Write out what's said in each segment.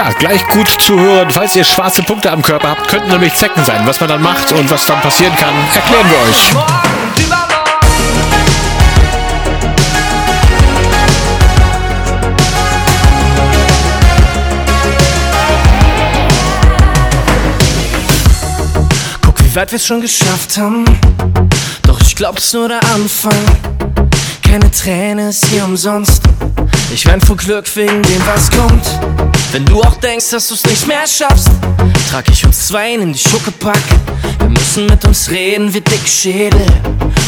Ja, gleich gut zuhören. Falls ihr schwarze Punkte am Körper habt, könnten nämlich Zecken sein. Was man dann macht und was dann passieren kann, erklären wir euch. Guck, wie weit wir's schon geschafft haben. Doch ich glaub's nur der Anfang. Keine Träne ist hier umsonst. Ich wein vor Glück wegen dem, was kommt. Wenn du auch denkst, dass du's nicht mehr schaffst, trag ich uns zwei in die Schuckepack. Wir müssen mit uns reden wie Dickschädel.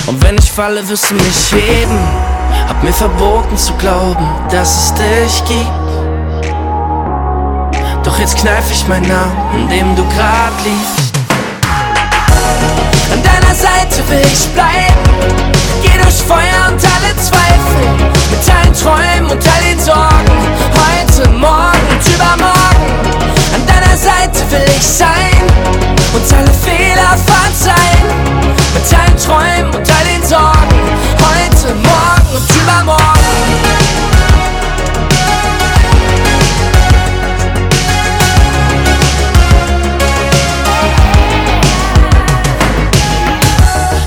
Und wenn ich falle, wirst du mich heben. Hab mir verboten zu glauben, dass es dich gibt. Doch jetzt kneif ich meinen Namen, in dem du grad liegst. An deiner Seite will ich bleiben. Geh durch Feuer und alle Zweifel. Mit allen Träumen und all den Sorgen. Heute, morgen und übermorgen. An deiner Seite will ich sein. Und alle Fehler verzeihen. Mit allen Träumen und all den Sorgen. Heute, morgen und übermorgen.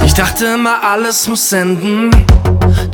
Ich dachte immer, alles muss enden.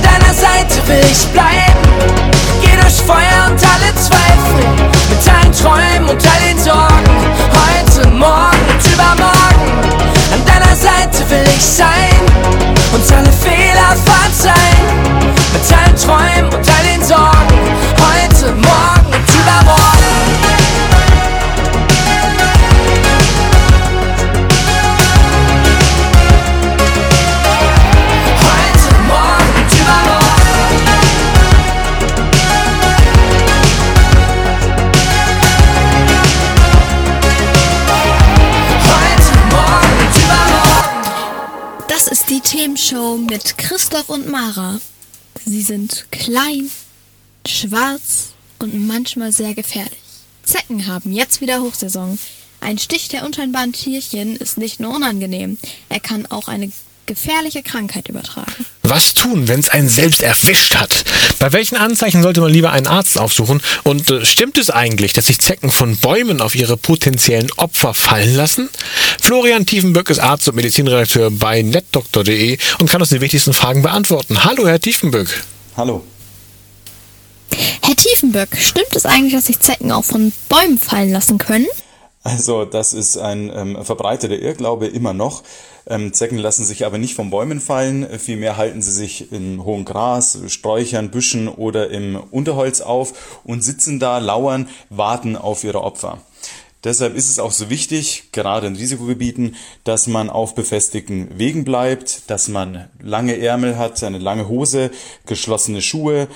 An deiner Seite will ich bleiben. Geh durch Feuer und alle Zweifel. Mit allen Träumen und all den Sorgen. Heute, morgen und übermorgen. Die Themenshow mit Christoph und Mara. Sie sind klein, schwarz und manchmal sehr gefährlich. Zecken haben jetzt wieder Hochsaison. Ein Stich der unscheinbaren Tierchen ist nicht nur unangenehm, er kann auch eine gefährliche Krankheit übertragen. Was tun, wenn es einen selbst erwischt hat? Bei welchen Anzeichen sollte man lieber einen Arzt aufsuchen? Und äh, stimmt es eigentlich, dass sich Zecken von Bäumen auf ihre potenziellen Opfer fallen lassen? Florian Tiefenböck ist Arzt und Medizinredakteur bei netdoktor.de und kann uns die wichtigsten Fragen beantworten. Hallo, Herr Tiefenböck. Hallo. Herr Tiefenböck, stimmt es eigentlich, dass sich Zecken auch von Bäumen fallen lassen können? Also das ist ein ähm, verbreiteter Irrglaube immer noch. Ähm, Zecken lassen sich aber nicht von Bäumen fallen, vielmehr halten sie sich in hohem Gras, Sträuchern, Büschen oder im Unterholz auf und sitzen da, lauern, warten auf ihre Opfer. Deshalb ist es auch so wichtig, gerade in Risikogebieten, dass man auf befestigten Wegen bleibt, dass man lange Ärmel hat, eine lange Hose, geschlossene Schuhe,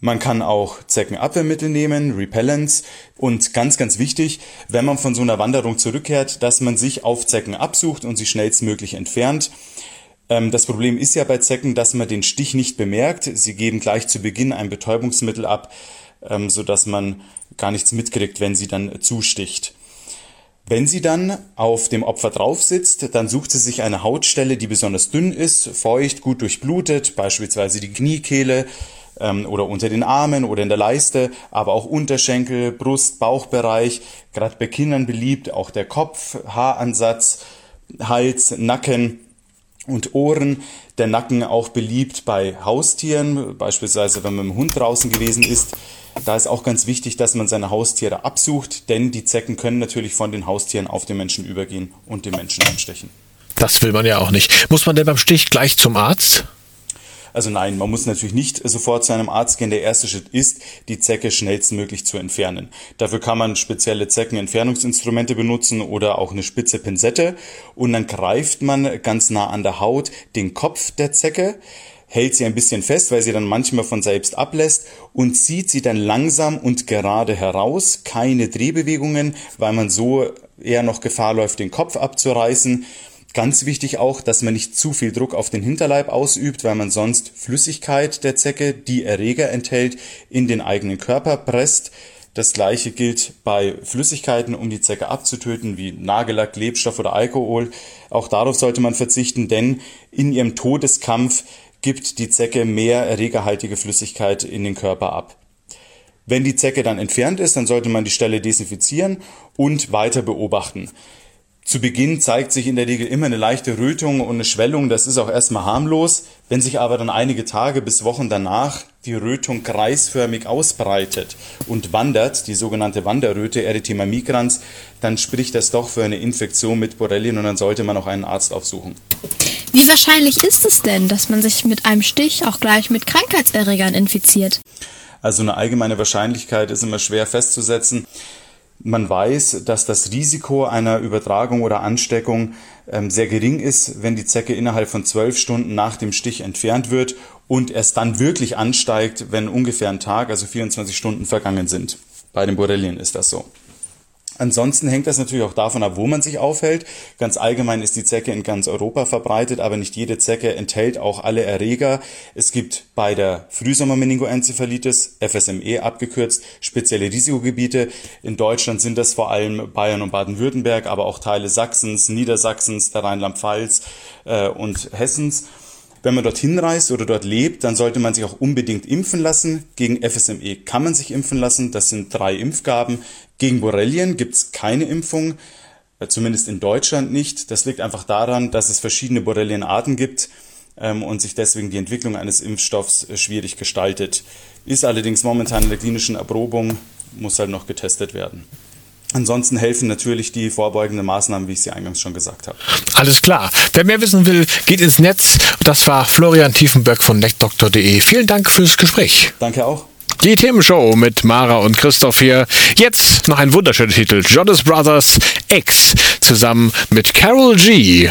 man kann auch Zeckenabwehrmittel nehmen, Repellents. Und ganz, ganz wichtig, wenn man von so einer Wanderung zurückkehrt, dass man sich auf Zecken absucht und sie schnellstmöglich entfernt. Ähm, Das Problem ist ja bei Zecken, dass man den Stich nicht bemerkt. Sie geben gleich zu Beginn ein Betäubungsmittel ab, ähm, sodass man gar nichts mitkriegt, wenn sie dann zusticht. Wenn sie dann auf dem Opfer drauf sitzt, dann sucht sie sich eine Hautstelle, die besonders dünn ist, feucht, gut durchblutet, beispielsweise die Kniekehle ähm, oder unter den Armen oder in der Leiste, aber auch Unterschenkel, Brust, Bauchbereich, gerade bei Kindern beliebt, auch der Kopf, Haaransatz, Hals, Nacken. und Ohren. Der Nacken auch beliebt bei Haustieren, beispielsweise wenn man mit dem Hund draußen gewesen ist. Da ist auch ganz wichtig, dass man seine Haustiere absucht, denn die Zecken können natürlich von den Haustieren auf den Menschen übergehen und den Menschen anstechen. Das will man ja auch nicht. Muss man denn beim Stich gleich zum Arzt? Also nein, man muss natürlich nicht sofort zu einem Arzt gehen. Der erste Schritt ist, die Zecke schnellstmöglich zu entfernen. Dafür kann man spezielle Zeckenentfernungsinstrumente benutzen oder auch eine spitze Pinzette. Und dann greift man ganz nah an der Haut den Kopf der Zecke hält sie ein bisschen fest, weil sie dann manchmal von selbst ablässt und zieht sie dann langsam und gerade heraus. Keine Drehbewegungen, weil man so eher noch Gefahr läuft, den Kopf abzureißen. Ganz wichtig auch, dass man nicht zu viel Druck auf den Hinterleib ausübt, weil man sonst Flüssigkeit der Zecke, die Erreger enthält, in den eigenen Körper presst. Das gleiche gilt bei Flüssigkeiten, um die Zecke abzutöten, wie Nagellack, Klebstoff oder Alkohol. Auch darauf sollte man verzichten, denn in ihrem Todeskampf gibt die Zecke mehr erregerhaltige Flüssigkeit in den Körper ab. Wenn die Zecke dann entfernt ist, dann sollte man die Stelle desinfizieren und weiter beobachten. Zu Beginn zeigt sich in der Regel immer eine leichte Rötung und eine Schwellung. Das ist auch erstmal harmlos. Wenn sich aber dann einige Tage bis Wochen danach die Rötung kreisförmig ausbreitet und wandert, die sogenannte Wanderröte, Erythema migrans, dann spricht das doch für eine Infektion mit Borrelien und dann sollte man auch einen Arzt aufsuchen. Wie wahrscheinlich ist es denn, dass man sich mit einem Stich auch gleich mit Krankheitserregern infiziert? Also eine allgemeine Wahrscheinlichkeit ist immer schwer festzusetzen. Man weiß, dass das Risiko einer Übertragung oder Ansteckung ähm, sehr gering ist, wenn die Zecke innerhalb von zwölf Stunden nach dem Stich entfernt wird und erst dann wirklich ansteigt, wenn ungefähr ein Tag, also 24 Stunden vergangen sind. Bei den Borrelien ist das so. Ansonsten hängt das natürlich auch davon ab, wo man sich aufhält. Ganz allgemein ist die Zecke in ganz Europa verbreitet, aber nicht jede Zecke enthält auch alle Erreger. Es gibt bei der Frühsommermeningoenzephalitis, FSME abgekürzt, spezielle Risikogebiete. In Deutschland sind das vor allem Bayern und Baden-Württemberg, aber auch Teile Sachsens, Niedersachsens, der Rheinland-Pfalz äh, und Hessens. Wenn man dorthin reist oder dort lebt, dann sollte man sich auch unbedingt impfen lassen. Gegen FSME kann man sich impfen lassen. Das sind drei Impfgaben. Gegen Borrelien gibt es keine Impfung, äh, zumindest in Deutschland nicht. Das liegt einfach daran, dass es verschiedene Borrelienarten gibt ähm, und sich deswegen die Entwicklung eines Impfstoffs äh, schwierig gestaltet. Ist allerdings momentan in der klinischen Erprobung, muss halt noch getestet werden. Ansonsten helfen natürlich die vorbeugenden Maßnahmen, wie ich sie eingangs schon gesagt habe. Alles klar. Wer mehr wissen will, geht ins Netz. Das war Florian Tiefenberg von neckdoktor.de. Vielen Dank fürs Gespräch. Danke auch. Die Themenshow mit Mara und Christoph hier. Jetzt noch ein wunderschöner Titel. Jonas Brothers X zusammen mit Carol G.